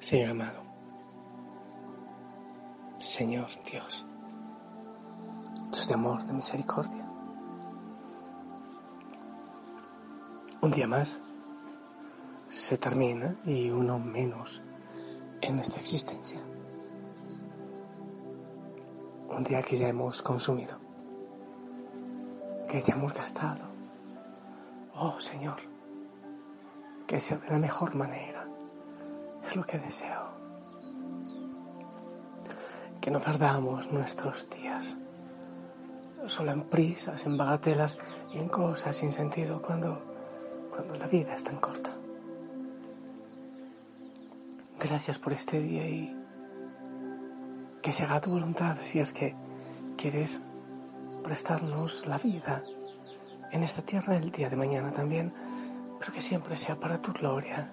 Señor amado, Señor Dios, Dios de amor, de misericordia. Un día más se termina y uno menos en nuestra existencia. Un día que ya hemos consumido, que ya hemos gastado. Oh Señor, que sea de la mejor manera. Es lo que deseo. Que no perdamos nuestros días solo en prisas, en bagatelas y en cosas sin sentido cuando, cuando la vida es tan corta. Gracias por este día y que se haga tu voluntad si es que quieres prestarnos la vida en esta tierra el día de mañana también, pero que siempre sea para tu gloria,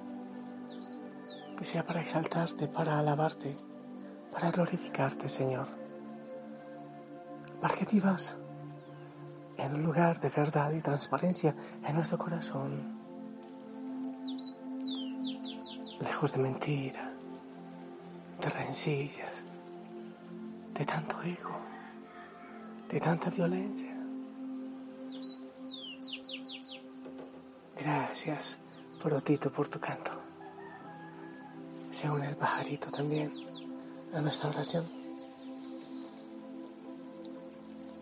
que sea para exaltarte, para alabarte, para glorificarte, Señor, para que vivas en un lugar de verdad y transparencia en nuestro corazón, lejos de mentira, de rencillas, de tanto ego, de tanta violencia. Gracias, por Otito, por tu canto. Se une el pajarito también a nuestra oración.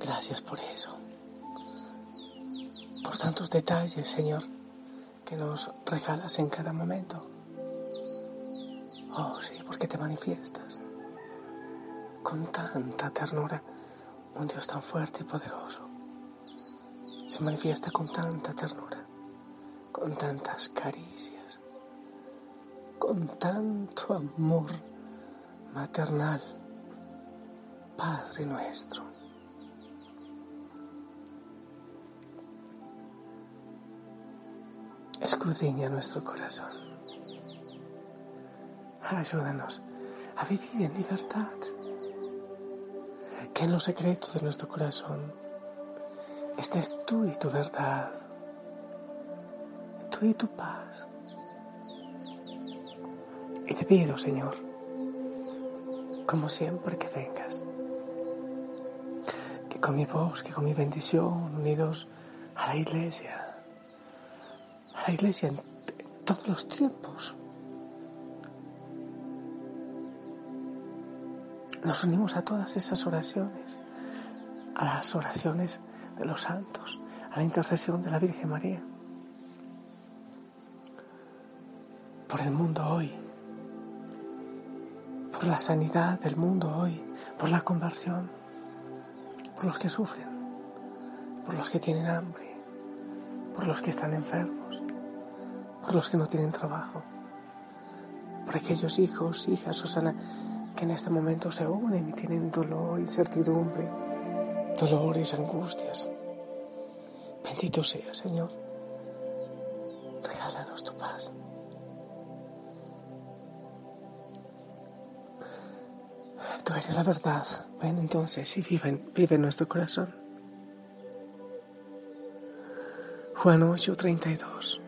Gracias por eso por tantos detalles, Señor, que nos regalas en cada momento. Oh, sí, porque te manifiestas con tanta ternura, un Dios tan fuerte y poderoso. Se manifiesta con tanta ternura, con tantas caricias, con tanto amor maternal, Padre nuestro. escudriña nuestro corazón. Ayúdanos a vivir en libertad. Que en los secretos de nuestro corazón estés tú y tu verdad, tú y tu paz. Te pido, Señor, como siempre que vengas, que con mi voz, que con mi bendición, unidos a la iglesia, la iglesia en todos los tiempos. Nos unimos a todas esas oraciones, a las oraciones de los santos, a la intercesión de la Virgen María, por el mundo hoy, por la sanidad del mundo hoy, por la conversión, por los que sufren, por los que tienen hambre, por los que están enfermos, por los que no tienen trabajo, por aquellos hijos, hijas, Susana, que en este momento se unen y tienen dolor, incertidumbre, dolores, angustias. Bendito sea, Señor. Tú eres la verdad. Ven entonces y vive, en nuestro corazón. Juan 8:32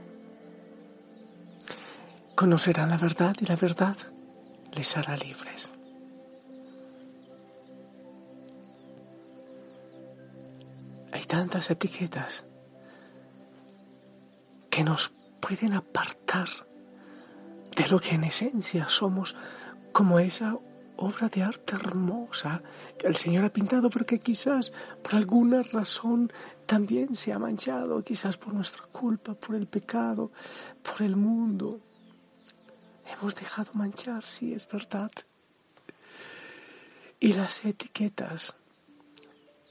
conocerán la verdad y la verdad les hará libres. Hay tantas etiquetas que nos pueden apartar de lo que en esencia somos como esa obra de arte hermosa que el Señor ha pintado, pero que quizás por alguna razón también se ha manchado, quizás por nuestra culpa, por el pecado, por el mundo. Hemos dejado manchar, sí, es verdad. Y las etiquetas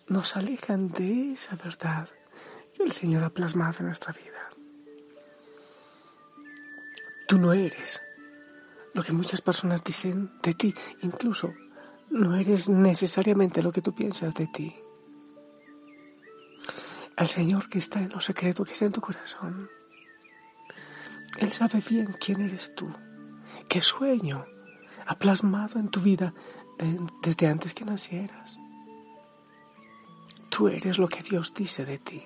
nos alejan de esa verdad que el Señor ha plasmado en nuestra vida. Tú no eres lo que muchas personas dicen de ti, incluso no eres necesariamente lo que tú piensas de ti. El Señor que está en lo secreto, que está en tu corazón, Él sabe bien quién eres tú. ¿Qué sueño ha plasmado en tu vida desde antes que nacieras? Tú eres lo que Dios dice de ti.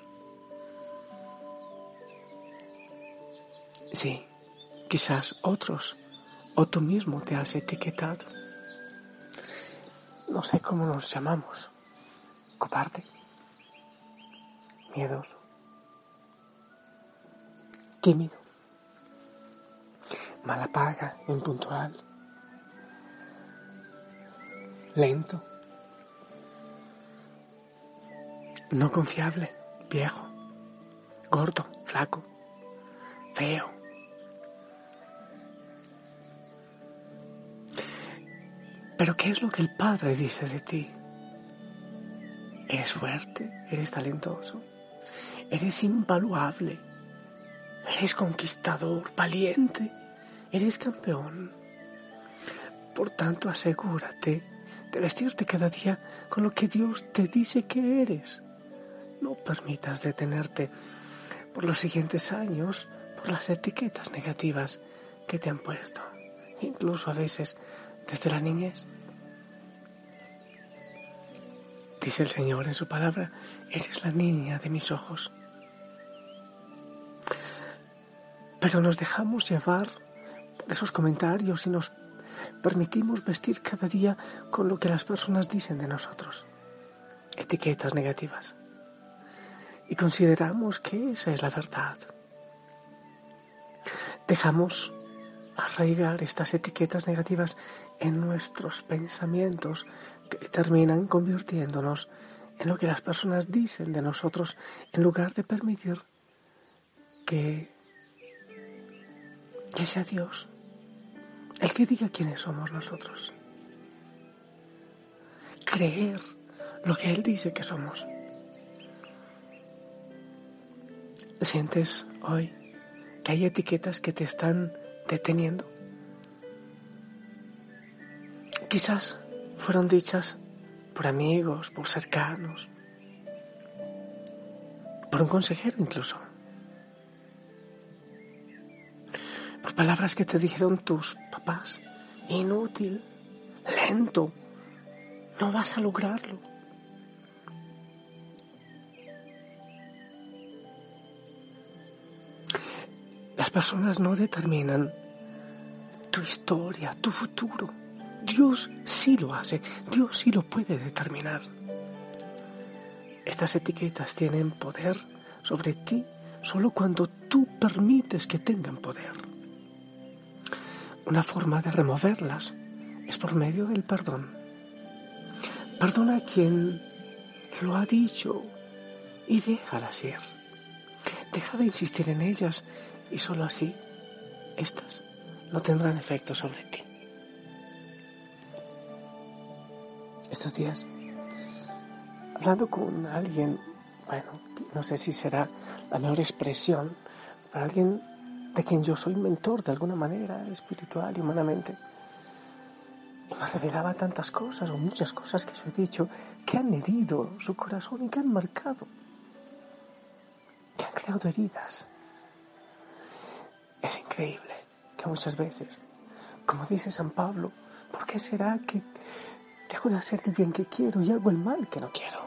Sí, quizás otros, o tú mismo te has etiquetado. No sé cómo nos llamamos. Cobarde. Miedoso. Tímido. Mala paga, impuntual. Lento. No confiable, viejo, gordo, flaco, feo Pero ¿qué es lo que el Padre dice de ti? Eres fuerte, eres talentoso, eres invaluable, eres conquistador, valiente, eres campeón. Por tanto, asegúrate de vestirte cada día con lo que Dios te dice que eres. No permitas detenerte por los siguientes años por las etiquetas negativas que te han puesto, incluso a veces desde la niñez. Dice el Señor en su palabra, eres la niña de mis ojos. Pero nos dejamos llevar por esos comentarios y nos permitimos vestir cada día con lo que las personas dicen de nosotros, etiquetas negativas. Y consideramos que esa es la verdad. Dejamos arraigar estas etiquetas negativas en nuestros pensamientos que terminan convirtiéndonos en lo que las personas dicen de nosotros en lugar de permitir que, que sea Dios el que diga quiénes somos nosotros. Creer lo que Él dice que somos. ¿Sientes hoy que hay etiquetas que te están deteniendo. Quizás fueron dichas por amigos, por cercanos, por un consejero incluso, por palabras que te dijeron tus papás, inútil, lento, no vas a lograrlo. Personas no determinan tu historia, tu futuro. Dios sí lo hace, Dios sí lo puede determinar. Estas etiquetas tienen poder sobre ti solo cuando tú permites que tengan poder. Una forma de removerlas es por medio del perdón. Perdona a quien lo ha dicho y déjalas ir. Deja de insistir en ellas y solo así estas no tendrán efecto sobre ti. Estos días, hablando con alguien, bueno, no sé si será la mejor expresión, para alguien de quien yo soy mentor de alguna manera, espiritual y humanamente, y me revelaba tantas cosas o muchas cosas que yo he dicho que han herido su corazón y que han marcado, que han creado heridas. Increíble que muchas veces, como dice San Pablo, ¿por qué será que dejo de hacer el bien que quiero y hago el mal que no quiero?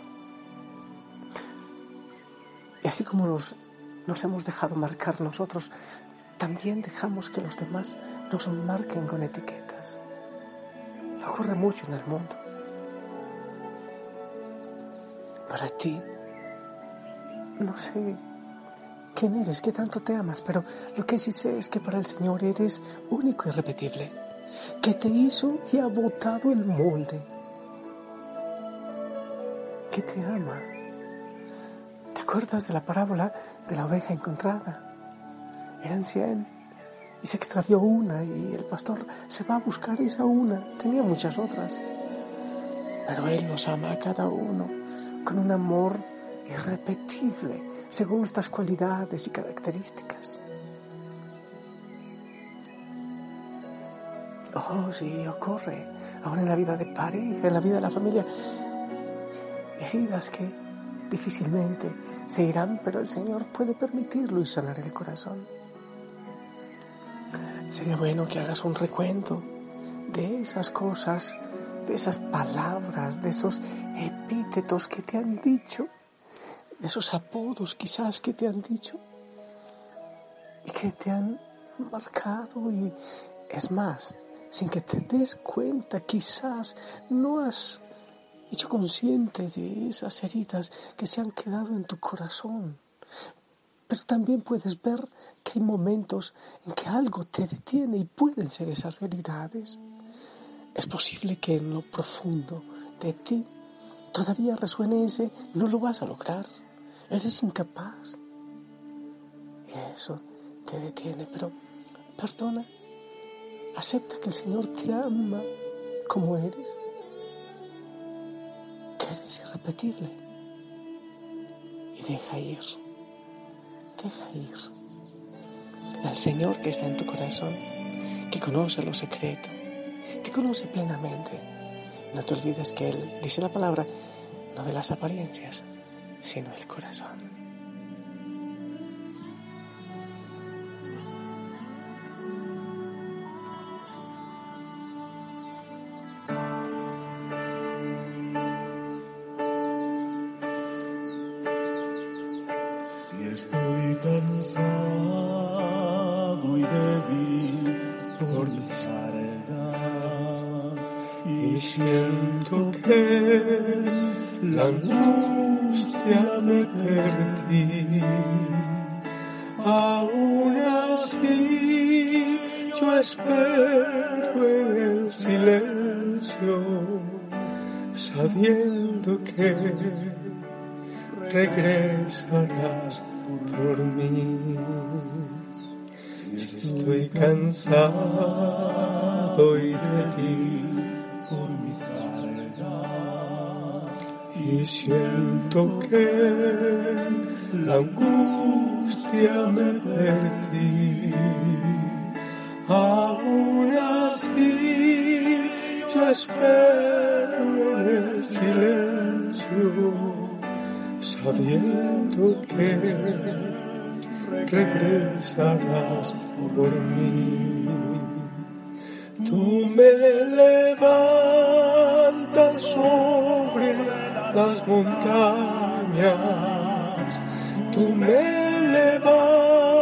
Y así como nos, nos hemos dejado marcar nosotros, también dejamos que los demás nos marquen con etiquetas. Ocurre mucho en el mundo. Para ti, no sé quién eres, qué tanto te amas, pero lo que sí sé es que para el Señor eres único y repetible, que te hizo y ha botado el molde, que te ama. ¿Te acuerdas de la parábola de la oveja encontrada? Eran cien y se extravió una y el pastor se va a buscar esa una. Tenía muchas otras. Pero Él nos ama a cada uno con un amor irrepetible según nuestras cualidades y características. Oh, sí, ocurre ahora en la vida de pareja, en la vida de la familia. Heridas que difícilmente se irán, pero el Señor puede permitirlo y sanar el corazón. Sería bueno que hagas un recuento de esas cosas, de esas palabras, de esos epítetos que te han dicho esos apodos quizás que te han dicho y que te han marcado y Es más, sin que te des cuenta, quizás no has hecho consciente de esas heridas que se han quedado en tu corazón. Pero también puedes ver que hay momentos en que algo te detiene y pueden ser esas realidades. Es posible que en lo profundo de ti todavía resuene ese no lo vas a lograr, eres incapaz. Y eso te detiene, pero perdona, acepta que el Señor te ama como eres, que eres irrepetible y deja ir, deja ir. Al Señor que está en tu corazón, que conoce lo secreto, que conoce plenamente. No te olvides que Él, dice la palabra, no de las apariencias, sino el corazón. Si estoy cansado débil por mis cargas y siento que la angustia me perdí. Aún así yo espero el silencio, sabiendo que regresarás por mí. Estoy cansado y de ti y siento que la angustia me perdí. Aún así yo espero en el silencio sabiendo que regresarás por mí. Tú me levantas las montañas, tú me levantas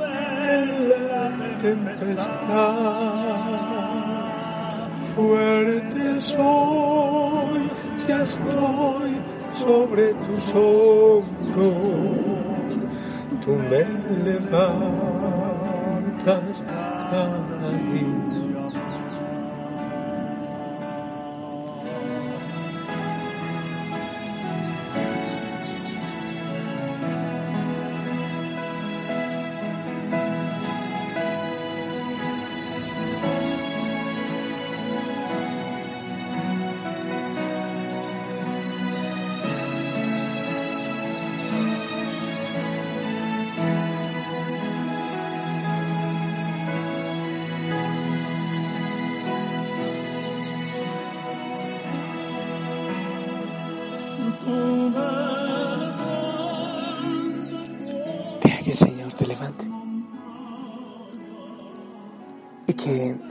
en la tempestad. Fuerte soy si estoy sobre tus hombros tú me levantas cada día.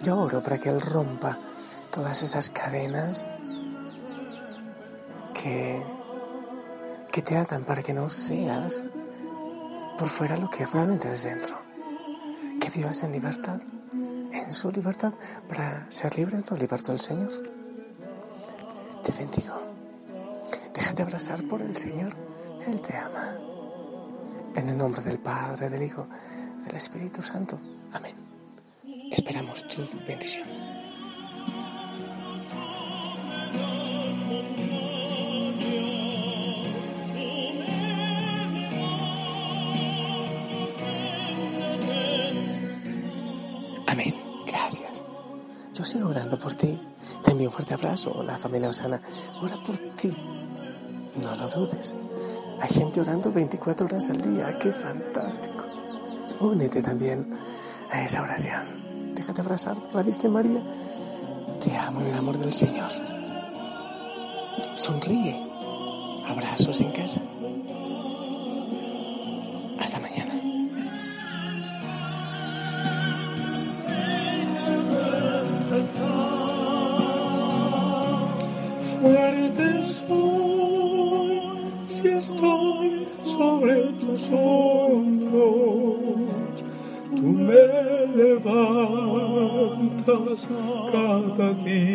Yo oro para que Él rompa todas esas cadenas que, que te atan para que no seas por fuera lo que realmente eres dentro. Que vivas en libertad, en su libertad, para ser libre en tu libertad del Señor. Te bendigo. Déjate abrazar por el Señor. Él te ama. En el nombre del Padre, del Hijo, del Espíritu Santo. Amén. Esperamos tu bendición. Amén. Gracias. Yo sigo orando por ti. Te envío un fuerte abrazo. La familia Osana ora por ti. No lo dudes. Hay gente orando 24 horas al día. ¡Qué fantástico! Únete también a esa oración déjate abrazar la Virgen María. Te amo en el amor del Señor. Sonríe. Abrazos en casa. Levantas cada día más.